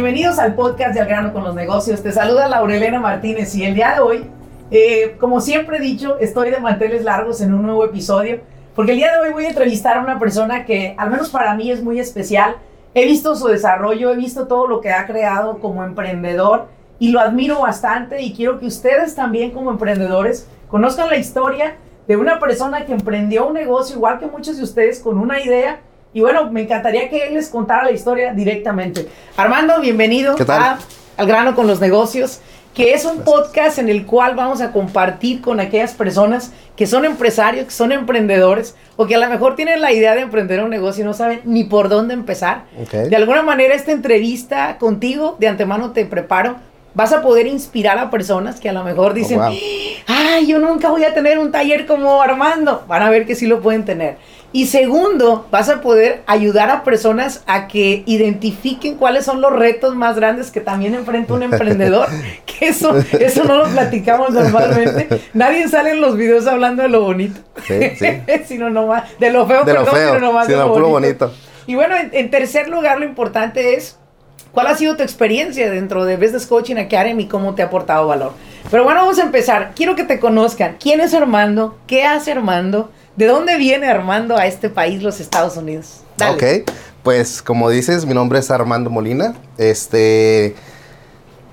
Bienvenidos al podcast de Al grano con los negocios. Te saluda Laurelena Martínez y el día de hoy, eh, como siempre he dicho, estoy de manteles largos en un nuevo episodio porque el día de hoy voy a entrevistar a una persona que al menos para mí es muy especial. He visto su desarrollo, he visto todo lo que ha creado como emprendedor y lo admiro bastante y quiero que ustedes también como emprendedores conozcan la historia de una persona que emprendió un negocio igual que muchos de ustedes con una idea y bueno, me encantaría que él les contara la historia directamente. Armando, bienvenido a Al grano con los negocios, que es un podcast en el cual vamos a compartir con aquellas personas que son empresarios, que son emprendedores o que a lo mejor tienen la idea de emprender un negocio y no saben ni por dónde empezar. De alguna manera esta entrevista contigo, de antemano te preparo, vas a poder inspirar a personas que a lo mejor dicen, oh, ay, yo nunca voy a tener un taller como Armando. Van a ver que sí lo pueden tener. Y segundo, vas a poder ayudar a personas a que identifiquen cuáles son los retos más grandes que también enfrenta un emprendedor. que eso, eso no lo platicamos normalmente. Nadie sale en los videos hablando de lo bonito. Sí, sí. sino nomás, de lo feo, de lo feo, sino nomás de lo, bonito. Y bueno, en, tercer lugar, lo importante es cuál ha sido tu experiencia dentro de Business Coaching Academy y cómo te ha aportado valor. Pero bueno, vamos a empezar. Quiero que te conozcan. ¿Quién es Armando? ¿Qué hace Armando? ¿De dónde viene Armando a este país, los Estados Unidos? Ok, pues como dices, mi nombre es Armando Molina. Este,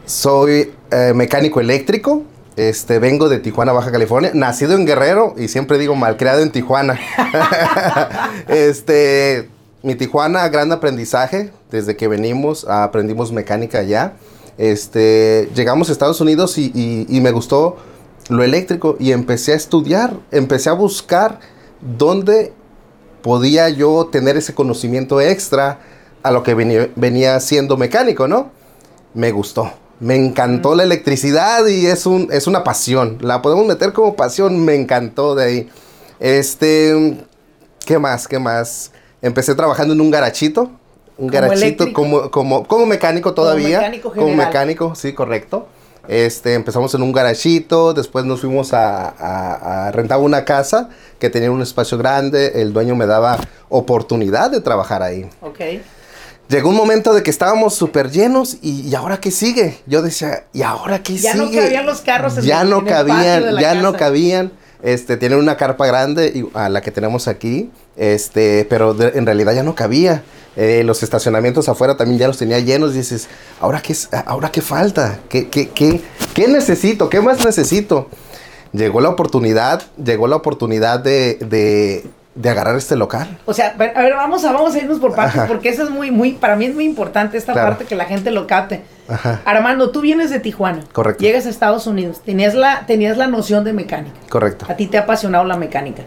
soy eh, mecánico eléctrico. Este, vengo de Tijuana, Baja California, nacido en Guerrero y siempre digo malcriado en Tijuana. este, mi Tijuana, gran aprendizaje. Desde que venimos, aprendimos mecánica allá. Este, llegamos a Estados Unidos y, y me gustó lo eléctrico y empecé a estudiar, empecé a buscar dónde podía yo tener ese conocimiento extra a lo que venía, siendo mecánico, ¿no? Me gustó. Me encantó la electricidad y es, un, es una pasión. La podemos meter como pasión. Me encantó de ahí. Este, ¿qué más? ¿Qué más? Empecé trabajando en un garachito. Un garachito como, como, como, mecánico todavía. Como mecánico, como mecánico, sí, correcto. Este, empezamos en un garachito, después nos fuimos a, rentar una casa que tenía un espacio grande, el dueño me daba oportunidad de trabajar ahí. Ok. Llegó un momento de que estábamos súper llenos y, ahora qué sigue? Yo decía, ¿y ahora qué ya sigue? Ya no cabían los carros en Ya no cabían, ya no cabían. Este, tienen una carpa grande a la que tenemos aquí, este, pero en realidad ya no cabía. Eh, los estacionamientos afuera también ya los tenía llenos. Y dices, ¿ahora qué, ahora qué falta? ¿Qué, qué, qué, qué necesito? ¿Qué más necesito? Llegó la oportunidad, llegó la oportunidad de, de, de agarrar este local. O sea, a ver, vamos a, vamos a irnos por partes, porque eso es muy, muy, para mí es muy importante esta parte que la gente lo capte. Ajá. Armando, tú vienes de Tijuana. Correcto. Llegas a Estados Unidos. Tenías la, tenías la noción de mecánica. Correcto. A ti te ha apasionado la mecánica.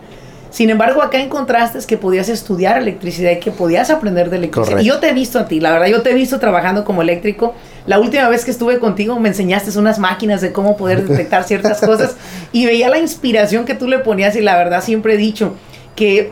Sin embargo, acá encontraste que podías estudiar electricidad y que podías aprender de electricidad. Y yo te he visto a ti, la verdad, yo te he visto trabajando como eléctrico. La última vez que estuve contigo me enseñaste unas máquinas de cómo poder detectar ciertas cosas y veía la inspiración que tú le ponías y la verdad siempre he dicho que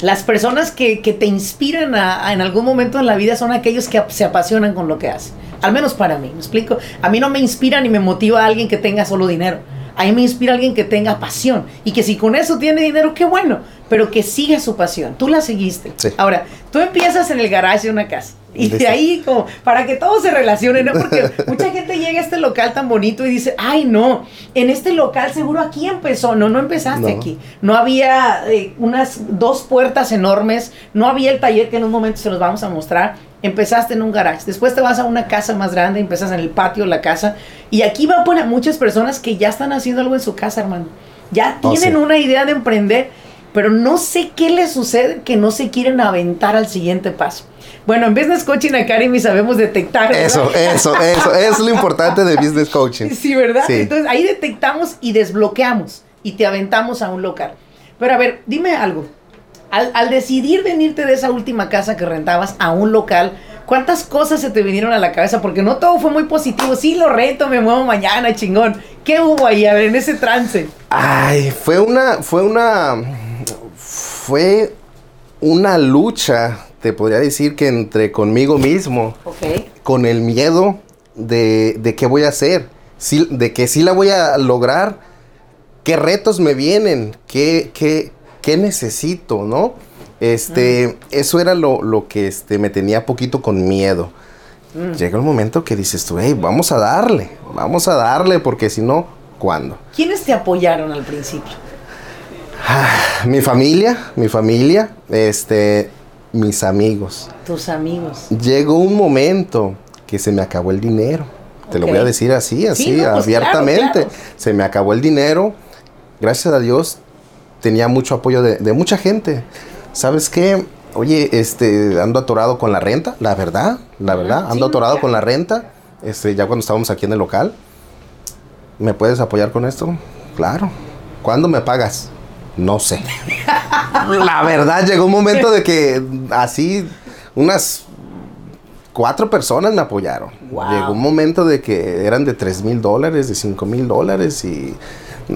las personas que, te inspiran en algún momento en la vida son aquellos que se apasionan con lo que hacen. Al menos para mí, ¿me explico? A mí no me inspira ni me motiva a alguien que tenga solo dinero a mí me inspira alguien que tenga pasión y que si con eso tiene dinero, qué bueno, pero que siga su pasión. Tú la seguiste. Ahora, tú empiezas en el garaje de una casa. Y de ahí, como, para que todo se relacione, ¿no? Porque mucha gente llega a este local tan bonito y dice, ay, no, en este local seguro aquí empezó. No, no empezaste aquí. No había eh, unas dos puertas enormes, no había el taller que en un momento se los vamos a mostrar. Empezaste en un garage, después te vas a una casa más grande, empiezas en el patio, la casa. Y aquí va a poner muchas personas que ya están haciendo algo en su casa, hermano. Ya oh, tienen una idea de emprender, pero no sé qué les sucede que no se quieren aventar al siguiente paso. Bueno, en Business Coaching Academy sabemos detectar. Eso, eso, eso, es lo importante de Business Coaching. Sí, ¿verdad? Entonces ahí detectamos y desbloqueamos y te aventamos a un local. Pero a ver, dime algo. Al, al decidir venirte de esa última casa que rentabas a un local, ¿cuántas cosas se te vinieron a la cabeza? Porque no todo fue muy positivo. Sí, lo rento, me muevo mañana, chingón. ¿Qué hubo ahí a ver, en ese trance? Ay, fue una, fue una, fue una lucha, te podría decir que entre conmigo mismo, Ok. con el miedo de, de qué voy a hacer, sí- de que sí la voy a lograr, qué retos me vienen, qué, qué, qué necesito, ¿no? Este, eso era lo, lo que este, me tenía poquito con miedo. Llega el momento que dices tú, hey, vamos a darle, vamos a darle, porque si no, ¿cuándo? ¿Quiénes te apoyaron al principio? Mi familia, mi familia, este, mis amigos. Tus amigos. Llegó un momento que se me acabó el dinero. Te lo voy a decir así, así, no, pues, abiertamente. claro, claro. Se me acabó el dinero. Gracias a Dios tenía mucho apoyo de, de mucha gente. ¿Sabes qué? Oye, este, ando atorado con la renta, la verdad, la verdad, sí, ando atorado ya. con la renta. Este, ya cuando estábamos aquí en el local, ¿me puedes apoyar con esto? Claro. ¿Cuándo me pagas? No sé. la verdad, llegó un momento de que así unas cuatro personas me apoyaron. Wow. Llegó un momento de que eran de 3 mil dólares, de 5 mil dólares y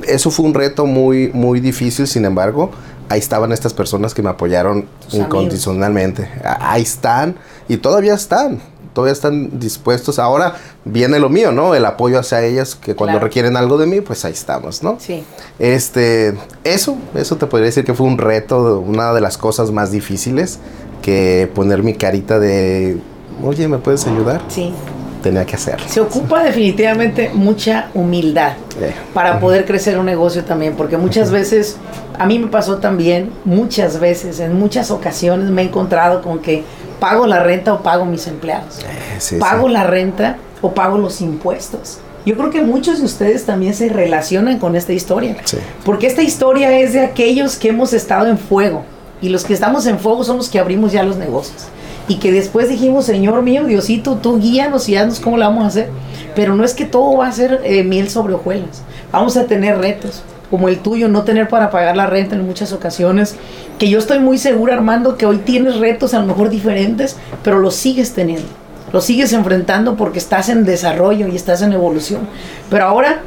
eso fue un reto muy, muy difícil. Sin embargo, ahí estaban estas personas que me apoyaron Tus incondicionalmente. Ahí están y todavía están. Todavía están dispuestos. Ahora viene lo mío, ¿no? El apoyo hacia ellas, que cuando Claro. requieren algo de mí, pues ahí estamos, ¿no? Sí. Este, eso, eso te podría decir que fue un reto, una de las cosas más difíciles que poner mi carita de, oye, ¿me puedes ayudar? Sí. Tenía que hacerlo. Se ocupa definitivamente mucha humildad Eh, para poder crecer un negocio también, porque muchas veces, a mí me pasó también, muchas veces, en muchas ocasiones me he encontrado con que pago la renta o pago mis empleados. eh, sí, pago sí. la renta o pago los impuestos. Yo creo que muchos de ustedes también se relacionan con esta historia. Sí. Porque esta historia es de aquellos que hemos estado en fuego. Y los que estamos en fuego son los que abrimos ya los negocios. Y que después dijimos, Señor mío, Diosito, tú guíanos y haznos cómo la vamos a hacer. Pero no es que todo va a ser eh, miel sobre hojuelas. Vamos a tener retos, como el tuyo, no tener para pagar la renta en muchas ocasiones. Que yo estoy muy segura, Armando, que hoy tienes retos a lo mejor diferentes, pero los sigues teniendo. Los sigues enfrentando porque estás en desarrollo y estás en evolución. Pero ahora,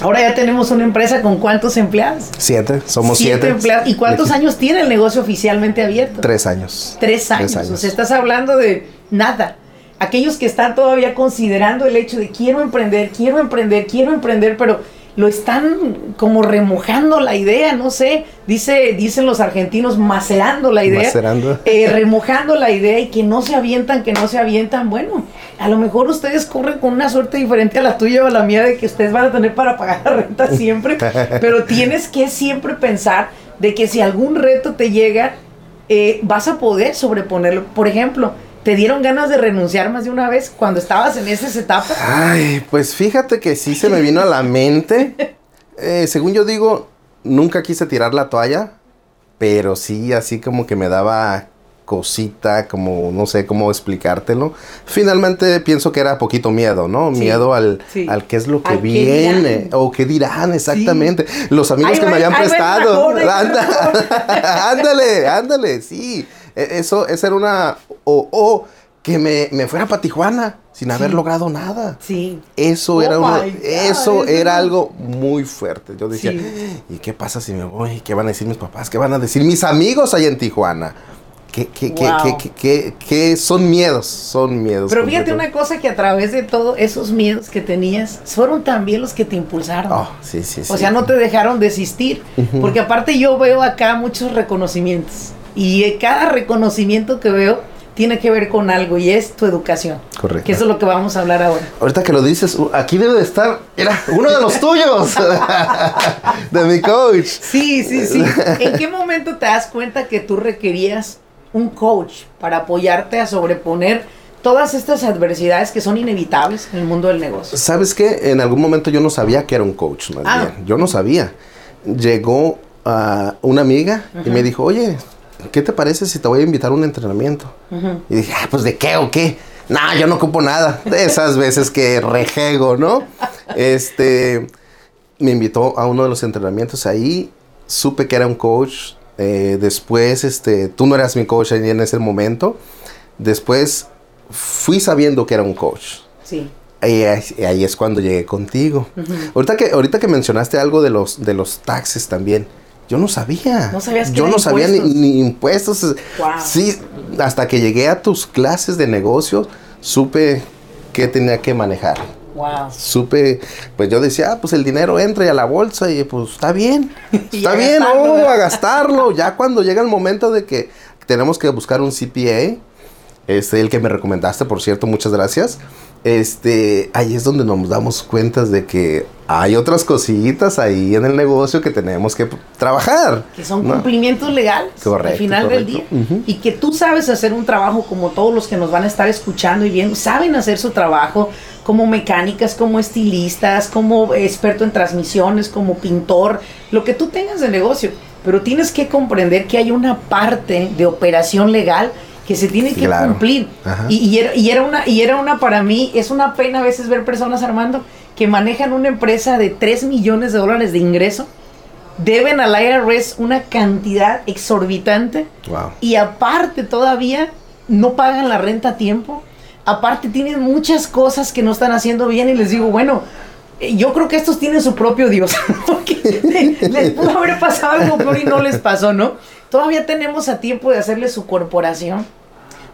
ahora ya tenemos una empresa con cuántos empleados. Siete, somos siete. empleados. ¿Y cuántos años tiene el negocio oficialmente abierto? Tres años. Tres años. Tres años. O sea, estás hablando de nada. Aquellos que están todavía considerando el hecho de quiero emprender, quiero emprender, quiero emprender, pero lo están como remojando la idea, no sé, dice, dicen los argentinos, macerando la idea, Macerando. eh, remojando la idea y que no se avientan, que no se avientan. Bueno, a lo mejor ustedes corren con una suerte diferente a la tuya o a la mía de que ustedes van a tener para pagar la renta siempre, pero tienes que siempre pensar de que si algún reto te llega, eh, vas a poder sobreponerlo. Por ejemplo, ¿te dieron ganas de renunciar más de una vez cuando estabas en esas etapas? Ay, pues fíjate que sí se me vino a la mente. Eh, según yo digo, nunca quise tirar la toalla, pero sí, así como que me daba cosita, como no sé cómo explicártelo. Finalmente pienso que era poquito miedo, ¿no? Sí, miedo al, sí. al qué es lo que viene dirán. o qué dirán exactamente. Los amigos que me habían prestado. ándale, ándale, sí. E- Eso, esa era una... O, o que me, me fuera para Tijuana sin haber logrado nada. Sí. Eso Oh era uno- my God, eso era algo muy fuerte. Yo decía, Sí. ¿y qué pasa si me voy? ¿Qué van a decir mis papás? ¿Qué van a decir mis amigos allá en Tijuana? ¿Qué, qué, qué, Wow. qué, qué, qué- qué son miedos? Son miedos. Pero fíjate una cosa que a través de todos esos miedos que tenías, fueron también los que te impulsaron. Oh, sí, sí, sí. O sea, no te dejaron desistir. Porque aparte yo veo acá muchos reconocimientos. Y cada reconocimiento que veo tiene que ver con algo y es tu educación. Correcto. Que eso es lo que vamos a hablar ahora. Ahorita que lo dices, uh, aquí debe de estar, era uno de los tuyos, de mi coach. Sí, sí, sí. ¿En qué momento te das cuenta que tú requerías un coach para apoyarte a sobreponer todas estas adversidades que son inevitables en el mundo del negocio? ¿Sabes qué? En algún momento yo no sabía que era un coach, más Ah. bien. Yo no sabía. Llegó ah, una amiga y me dijo, oye, ¿qué te parece si te voy a invitar a un entrenamiento? Y dije, ah, pues ¿de qué o qué? No, yo no ocupo nada. De esas veces que rejego, ¿no? Este, me invitó a uno de los entrenamientos ahí supe que era un coach. Eh, después, este, tú no eras mi coach ahí en ese momento. Después fui sabiendo que era un coach. Sí. Y ahí, es cuando llegué contigo. ahorita, que, ahorita que mencionaste algo de los, de los taxes también. Yo no sabía. No sabías Yo no sabía ni, impuestos. Sí, hasta que llegué a tus clases de negocios, supe que tenía que manejar. Wow. Supe, pues yo decía, ah, pues el dinero entra y a la bolsa y pues está bien. está bien, oh, a gastarlo. ya cuando llega el momento de que tenemos que buscar un CPA, este, el que me recomendaste, por cierto, muchas gracias este, ahí es donde nos damos cuenta de que hay otras cosillitas ahí en el negocio que tenemos que trabajar. Que son cumplimientos legales al final del día. Y que tú sabes hacer un trabajo como todos los que nos van a estar escuchando y viendo, saben hacer su trabajo como mecánicas, como estilistas, como experto en transmisiones, como pintor, lo que tú tengas de negocio. Pero tienes que comprender que hay una parte de operación legal que se tiene que cumplir. Y, era, una, y era una, para mí, es una pena a veces ver personas, Armando, que manejan una empresa de 3 millones de dólares de ingreso, deben al IRS una cantidad exorbitante y aparte todavía no pagan la renta a tiempo. Aparte tienen muchas cosas que no están haciendo bien y les digo, bueno, yo creo que estos tienen su propio Dios. les pudo haber pasado algo peor y no les pasó, ¿no? Todavía tenemos a tiempo de hacerles su corporación,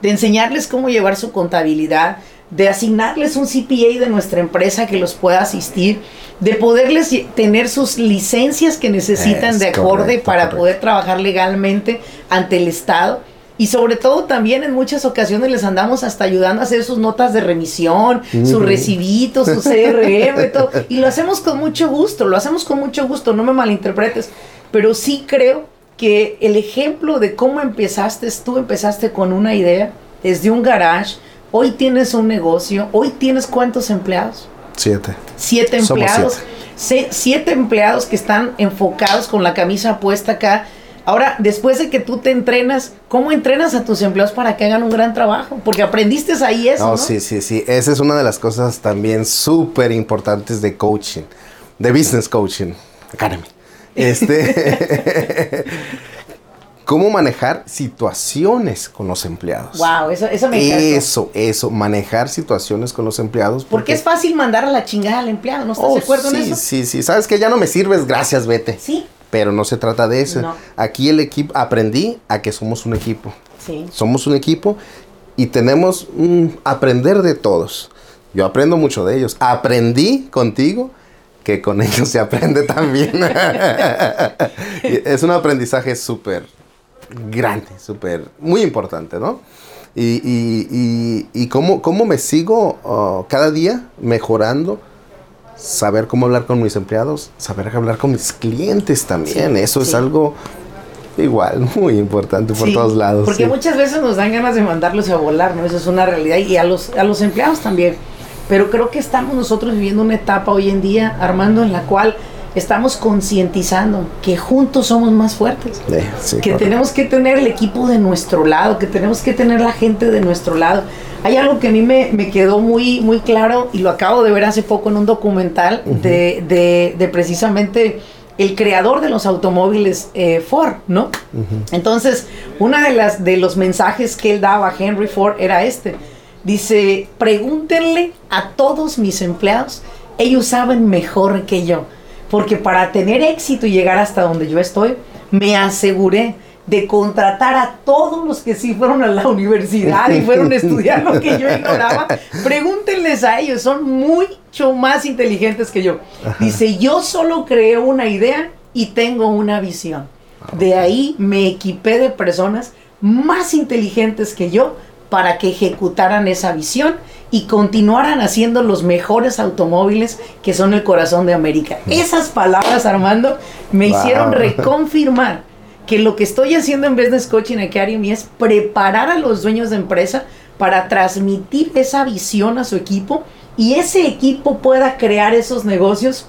de enseñarles cómo llevar su contabilidad, de asignarles un CPA de nuestra empresa que los pueda asistir, de poderles tener sus licencias que necesitan de acorde para poder trabajar legalmente ante el Estado. Y sobre todo también en muchas ocasiones les andamos hasta ayudando a hacer sus notas de remisión, sus recibitos, su CRM, todo. Y lo hacemos con mucho gusto, lo hacemos con mucho gusto, no me malinterpretes. Pero sí creo que el ejemplo de cómo empezaste, tú empezaste con una idea desde un garage, hoy tienes un negocio, hoy tienes cuántos empleados? Siete. Siete empleados. Siete. empleados que están enfocados con la camisa puesta acá. Ahora, después de que tú te entrenas, ¿cómo entrenas a tus empleados para que hagan un gran trabajo? Porque aprendiste ahí eso. No, sí, sí, sí. Esa es una de las cosas también súper importantes de coaching, de business coaching academy. Este. cómo manejar situaciones con los empleados. Wow, eso, eso me encanta. Eso, eso, manejar situaciones con los empleados. Porque, es fácil mandar a la chingada al empleado, ¿no estás de oh, acuerdo en eso? Sí, sí, sabes que ya no me sirves, gracias, vete. Sí. Pero no se trata de eso. Aquí el equipo, aprendí a que somos un equipo. Sí. Somos un equipo y tenemos un aprender de todos. Yo aprendo mucho de ellos. Aprendí contigo que con ellos se aprende también. es un aprendizaje súper grande, súper, muy importante, ¿no? Y, y, y, cómo, cómo, me sigo uh, cada día mejorando, saber cómo hablar con mis empleados, saber hablar con mis clientes también. Eso es algo igual, muy importante por todos lados. Porque muchas veces nos dan ganas de mandarlos a volar, ¿no? Eso es una realidad. Y a los, a los empleados también pero creo que estamos nosotros viviendo una etapa hoy en día, Armando, en la cual estamos concientizando que juntos somos más fuertes. que tenemos que tener el equipo de nuestro lado, que tenemos que tener la gente de nuestro lado. Hay algo que a mí me, me quedó muy, muy claro y lo acabo de ver hace poco en un documental de, de, de, precisamente el creador de los automóviles eh, Ford, ¿no? Entonces, una de las de los mensajes que él daba a Henry Ford era este. Dice, pregúntenle a todos mis empleados, ellos saben mejor que yo, porque para tener éxito y llegar hasta donde yo estoy, me aseguré de contratar a todos los que sí fueron a la universidad y fueron a estudiar lo que yo ignoraba. Pregúntenles a ellos, son mucho más inteligentes que yo. Dice, yo solo creé una idea y tengo una visión. De ahí me equipé de personas más inteligentes que yo para que ejecutaran esa visión y continuaran haciendo los mejores automóviles que son el corazón de América. Esas palabras, Armando, me hicieron reconfirmar que lo que estoy haciendo en Business Coaching Academy es preparar a los dueños de empresa para transmitir esa visión a su equipo y ese equipo pueda crear esos negocios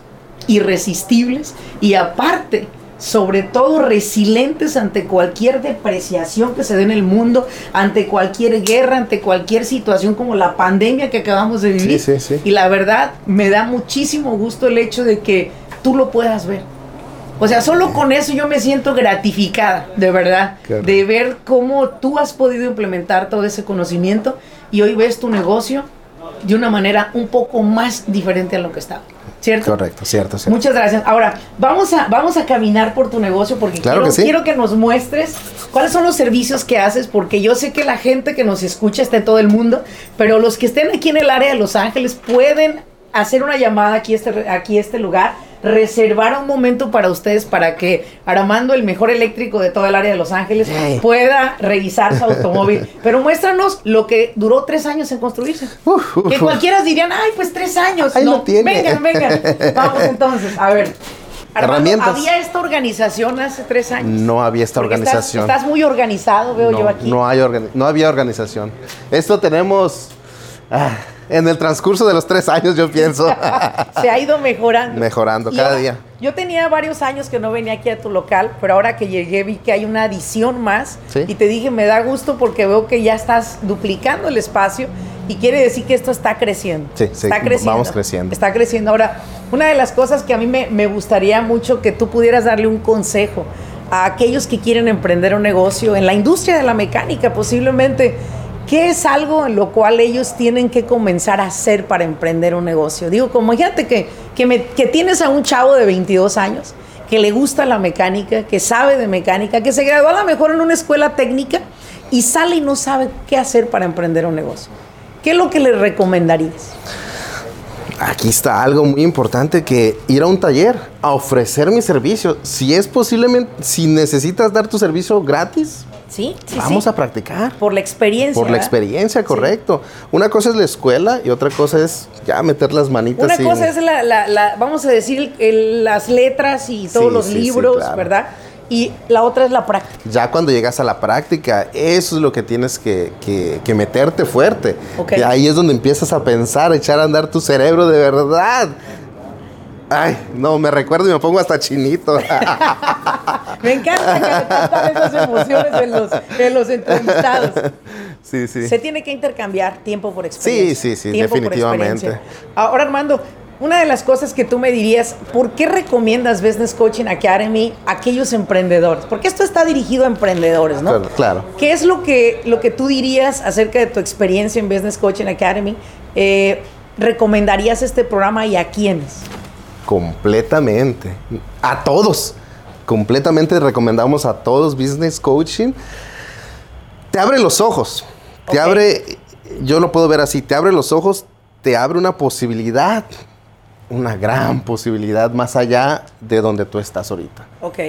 irresistibles y aparte sobre todo resilientes ante cualquier depreciación que se dé en el mundo, ante cualquier guerra, ante cualquier situación como la pandemia que acabamos de vivir. Y la verdad, me da muchísimo gusto el hecho de que tú lo puedas ver. O sea, solo con eso yo me siento gratificada, de verdad, Claro. de ver cómo tú has podido implementar todo ese conocimiento y hoy ves tu negocio de una manera un poco más diferente a lo que estaba. ¿Cierto? Correcto, cierto, cierto. Muchas gracias. Ahora, vamos a, vamos a caminar por tu negocio porque Claro quiero, que sí. quiero que nos muestres cuáles son los servicios que haces, porque yo sé que la gente que nos escucha está en todo el mundo, pero los que estén aquí en el área de Los Ángeles pueden hacer una llamada aquí a este, aquí este lugar, reservar un momento para ustedes para que Armando, el mejor eléctrico de todo el área de Los Ángeles, pueda revisar su automóvil. Pero muéstranos lo que duró tres años en construirse. Uf, uf, Que cualquiera dirían, ay, pues tres años. Ahí no, lo tiene. vengan, vengan. Vamos entonces, a ver. Armando, Herramientas. ¿Había esta organización hace tres años? No había esta Porque organización. Estás, estás muy organizado, veo yo aquí. no hay no había organización. Esto tenemos ah, en el transcurso de los tres años, yo pienso. Se ha ido mejorando. Mejorando Y cada ahora, día. Yo tenía varios años que no venía aquí a tu local, pero ahora que llegué vi que hay una adición más. Sí. Y te dije, me da gusto porque veo que ya estás duplicando el espacio y quiere decir que esto está creciendo. Sí, sí, está creciendo. vamos creciendo. Está creciendo. Ahora, una de las cosas que a mí me, me gustaría mucho que tú pudieras darle un consejo a aquellos que quieren emprender un negocio en la industria de la mecánica, posiblemente. ¿Qué es algo en lo cual ellos tienen que comenzar a hacer para emprender un negocio? Digo, como imagínate que, que, me- que tienes a un chavo de 22 años que le gusta la mecánica, que sabe de mecánica, que se graduó a lo mejor en una escuela técnica y sale y no sabe qué hacer para emprender un negocio. ¿Qué es lo que le recomendarías? Aquí está algo muy importante que ir a un taller a ofrecer mi servicio. Si es posiblemente, si necesitas dar tu servicio gratis, ¿Sí? sí vamos sí. a practicar. Por la experiencia. Por la experiencia, correcto. Una cosa es la escuela y otra cosa es ya meter las manitas. Una cosa es la, la- la- vamos a decir, el- las letras y todos los libros, claro. ¿verdad? Y la otra es la práctica. Ya cuando llegas a la práctica, eso es lo que tienes que, que- que meterte fuerte. Y ahí es donde empiezas a pensar, a echar a andar tu cerebro de verdad. Ay, no, me recuerdo y me pongo hasta chinito. Me encanta que le captan esas emociones en los, en los entrevistados. sí, sí. Se tiene que intercambiar tiempo por experiencia. Sí, sí, sí, definitivamente. experiencia. Ahora, Armando, una de las cosas que tú me dirías, ¿por qué recomiendas Business Coaching Academy a aquellos emprendedores? Porque esto está dirigido a emprendedores, ¿no? Claro, claro. ¿Qué es lo que, lo que tú dirías acerca de tu experiencia en Business Coaching Academy? Eh, ¿Recomendarías este programa y a quiénes? Completamente. A todos. Completamente recomendamos a todos Business Coaching. Te abre los ojos. Te abre, yo lo puedo ver así, te abre los ojos, te abre una posibilidad, una gran posibilidad más allá de donde tú estás ahorita. Ok.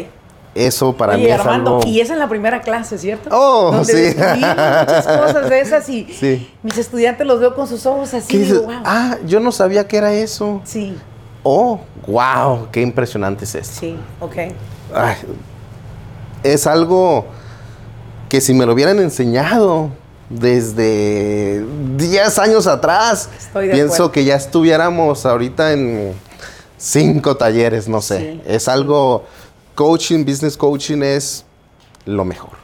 Eso para mí Oye, es Armando, algo... y es en la primera clase, ¿cierto? Oh, Donde sí. muchas cosas de esas y Sí. mis estudiantes los veo con sus ojos así. ¿Qué y digo, wow. Ah, yo no sabía que era eso. Sí, Oh, wow, qué impresionante es esto. sí, ok. Ay, es algo que si me lo hubieran enseñado desde 10 años atrás, Estoy de pienso acuerdo. que ya estuviéramos ahorita en cinco talleres, no sé. Sí. Es algo, coaching, business coaching es lo mejor.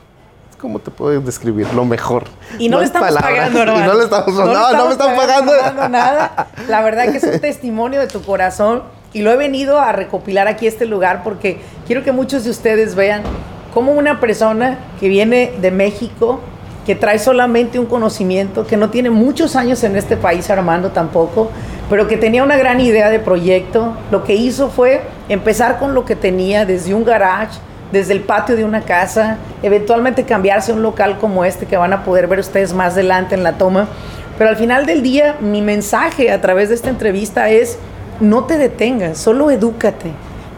¿Cómo te puedo describir? Lo mejor. Y no, le hay estamos palabras. pagando, Y hermano. no le estamos, no, le no, estamos me están pagando. nada. La verdad que es un testimonio de tu corazón y lo he venido a recopilar aquí este lugar porque quiero que muchos de ustedes vean cómo una persona que viene de México, que trae solamente un conocimiento, que no tiene muchos años en este país, Armando tampoco, pero que tenía una gran idea de proyecto, lo que hizo fue empezar con lo que tenía desde un garage, desde el patio de una casa, eventualmente cambiarse a un local como este que van a poder ver ustedes más adelante en la toma. Pero al final del día, mi mensaje a través de esta entrevista es, no te detengas, solo edúcate.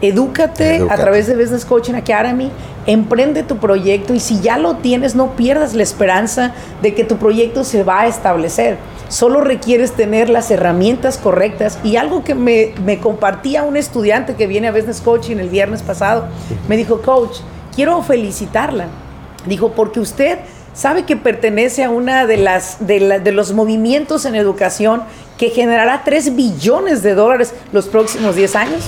Edúcate, Edúcate. a través de Business Coaching Academy, emprende tu proyecto y si ya lo tienes, no pierdas la esperanza de que tu proyecto se va a establecer. Solo requieres tener las herramientas correctas y algo que me, me compartía un estudiante que viene a Business Coaching el viernes pasado, me dijo, coach, quiero felicitarla. Dijo, porque usted sabe que pertenece a una de las de, la- de los movimientos en educación que generará 3 billones de dólares los próximos 10 años.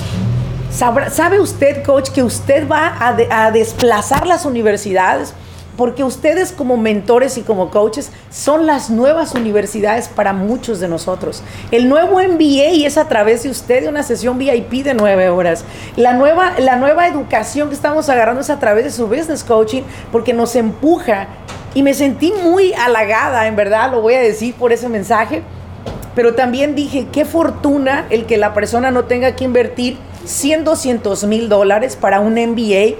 ¿Sabe usted, coach, que usted va a, a desplazar las universidades? porque ustedes como mentores y como coaches son las nuevas universidades para muchos de nosotros. El nuevo MBA es a través de usted de una sesión VIP de nueve horas. La nueva, la nueva educación que estamos agarrando es a través de su business coaching porque nos empuja y me sentí muy halagada, en verdad, lo voy a decir por ese mensaje. Pero también dije, qué fortuna el que la persona no tenga que invertir 100, 200 mil dólares para un MBA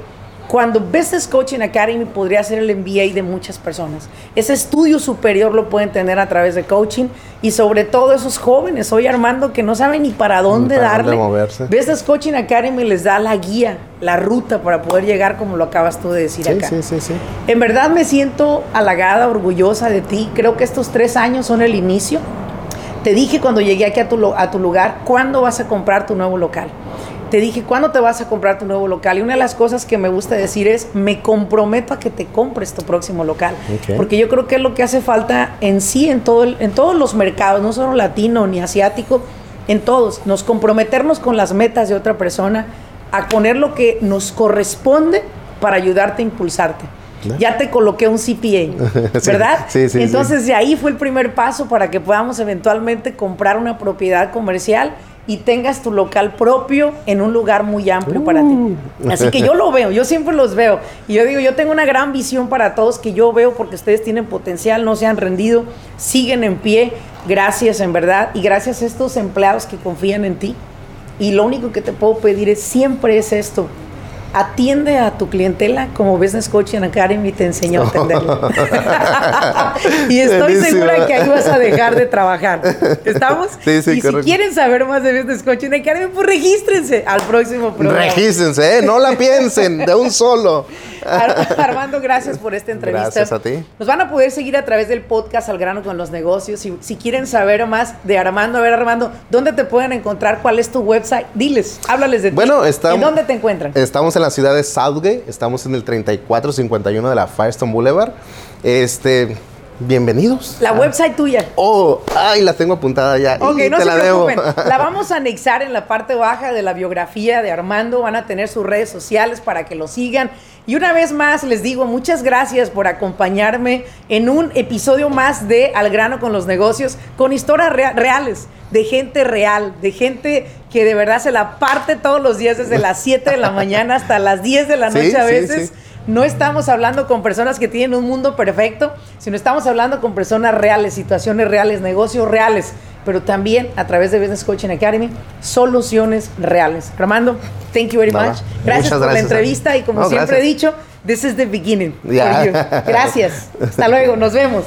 cuando Business Coaching Academy podría ser el MBA de muchas personas. Ese estudio superior lo pueden tener a través de coaching y sobre todo esos jóvenes, hoy Armando, que no saben ni para dónde darle. Business Coaching Academy les da la guía, la ruta para poder llegar como lo acabas tú de decir acá. Sí, sí, sí. En verdad me siento halagada, orgullosa de ti. Creo que estos tres años son el inicio. Te dije cuando llegué aquí a tu, a tu lugar, ¿cuándo vas a comprar tu nuevo local? Te dije, ¿cuándo te vas a comprar tu nuevo local? Y una de las cosas que me gusta decir es, me comprometo a que te compres tu próximo local. Porque yo creo que es lo que hace falta en sí, en, todo en todos los mercados, no solo latino ni asiático, en todos. Nos comprometernos con las metas de otra persona, a poner lo que nos corresponde para ayudarte a impulsarte. Ya te coloqué un CPA, ¿verdad? Sí, sí, Entonces de ahí fue el primer paso para que podamos eventualmente comprar una propiedad comercial y tengas tu local propio en un lugar muy amplio para ti. Uh. Así que yo lo veo, yo siempre los veo. Y yo digo, yo tengo una gran visión para todos que yo veo porque ustedes tienen potencial, no se han rendido, siguen en pie. Gracias, en verdad. Y gracias a estos empleados que confían en ti. Y lo único que te puedo pedir es siempre es esto atiende a tu clientela como Business Coaching Academy te enseñó a atenderlo. y estoy segura que ahí vas a dejar de trabajar. ¿Estamos? Sí, sí, Y si quieren saber más de Business Coaching Academy, pues regístrense al próximo programa. Regístrense, ¿eh? no la piensen, de un solo. Armando, gracias por esta entrevista. Gracias a ti. Nos van a poder seguir a través del podcast Al grano con los negocios. Si, si quieren saber más de Armando, a ver Armando, ¿dónde te pueden encontrar? ¿Cuál es tu website? Diles, háblales de bueno, ti. Estamos, ¿En dónde te encuentran? Estamos en la ciudad de Southgate, estamos en el 3451 de la Firestone Boulevard. Este, bienvenidos. La website tuya. Oh, ay, la tengo apuntada ya. Ok, no se la preocupen. La vamos a anexar en la parte baja de la biografía de Armando. Van a tener sus redes sociales para que lo sigan. Y una vez más les digo muchas gracias por acompañarme en un episodio más de Al grano con los negocios, con historias reales, de gente real, de gente que de verdad se la parte todos los días desde las 7 de la mañana hasta las 10 de la noche a veces. No estamos hablando con personas que tienen un mundo perfecto, sino estamos hablando con personas reales, situaciones reales, negocios reales pero también a través de Business Coaching Academy, soluciones reales. Armando, thank you very much. Gracias por la entrevista y como siempre he dicho, this is the beginning. Gracias. Hasta luego, nos vemos.